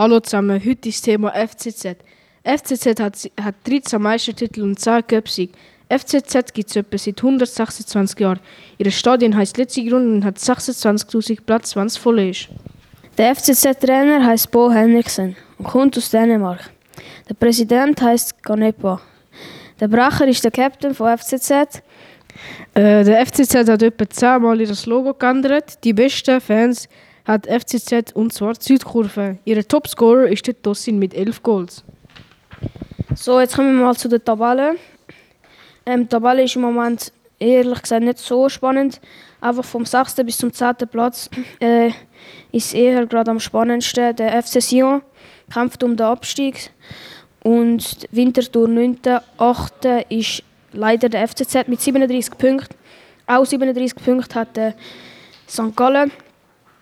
Hallo zusammen, heute ist das Thema FCZ. FCZ hat, hat 13 Meistertitel und 10 Cupsieg. FCZ gibt es etwa seit 126 Jahren. Ihr Stadion heißt Letzigrund und hat 26.000 Platz, wenn es voll ist. Der FCZ-Trainer heißt Bo Henriksen und kommt aus Dänemark. Der Präsident heißt Ganepa. Der Bracher ist der Captain von FCZ. Äh, der FCZ hat etwa 10 Mal ihr Logo geändert. Die besten Fans hat FCZ und zwar Südkurve. Ihr Topscorer ist der Tossin mit 11 Goals. So, jetzt kommen wir mal zu der Tabelle. Ähm, die Tabelle ist im Moment ehrlich gesagt nicht so spannend. Einfach vom 6. bis zum 10. Platz äh, ist eher gerade am spannendsten. Der FC Sion kämpft um den Abstieg. Und Winterthur 9. 8. ist leider der FCZ mit 37 Punkten. Auch 37 Punkte hat der St. Gallen.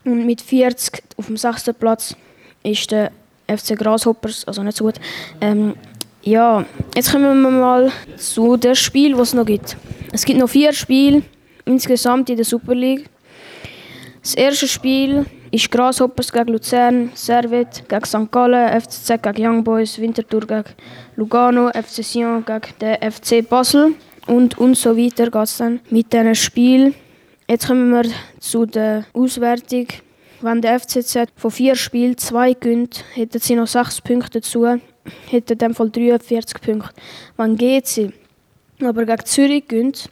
Und mit 40 auf dem 6. Platz ist der FC Grasshoppers, also nicht so gut. Ähm, ja, jetzt kommen wir mal zu dem Spiel, was es noch gibt. Es gibt noch vier Spiele insgesamt in der Super League. Das erste Spiel ist Grasshoppers gegen Luzern, Servet gegen St. Gallen, FCZ gegen Young Boys, Winterthur gegen Lugano, FC Sion gegen den FC Basel und, und so weiter geht es dann mit diesem Spiel. Jetzt kommen wir zu der Auswertung. Wenn der FCZ von vier Spielen zwei gewinnt, hätten sie noch sechs Punkte dazu, hätten dem Fall 43 Punkte. Wenn GC aber gegen Zürich gewinnt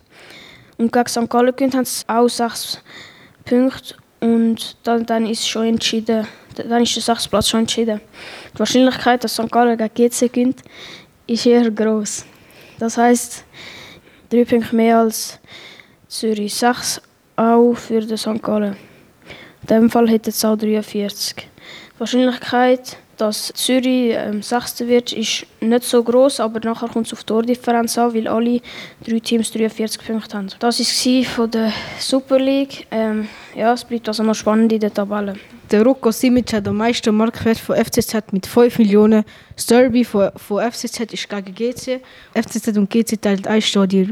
und gegen St. Gallen gewinnt, haben sie auch sechs Punkte und dann, dann ist schon entschieden, dann ist der sechste Platz schon entschieden. Die Wahrscheinlichkeit, dass St. Gallen gegen GC gewinnt, ist eher groß. Das heißt, drei Punkte mehr als Zürich. Sechs auch für den St. Gallen. In diesem Fall hätte es auch 43. Die Wahrscheinlichkeit, dass Zürich ähm, Sechster wird, ist nicht so groß, aber nachher kommt es auf die Tordifferenz an, weil alle drei Teams 43 Punkte haben. Das war von der Super League. Ähm, ja, es bleibt also noch spannend in der Tabelle. Der Rocco Simic hat den meisten Marktwert von FCZ mit 5 Millionen. Das Derby von, von FCZ ist gegen GC. FCZ und GC teilt ein Stadion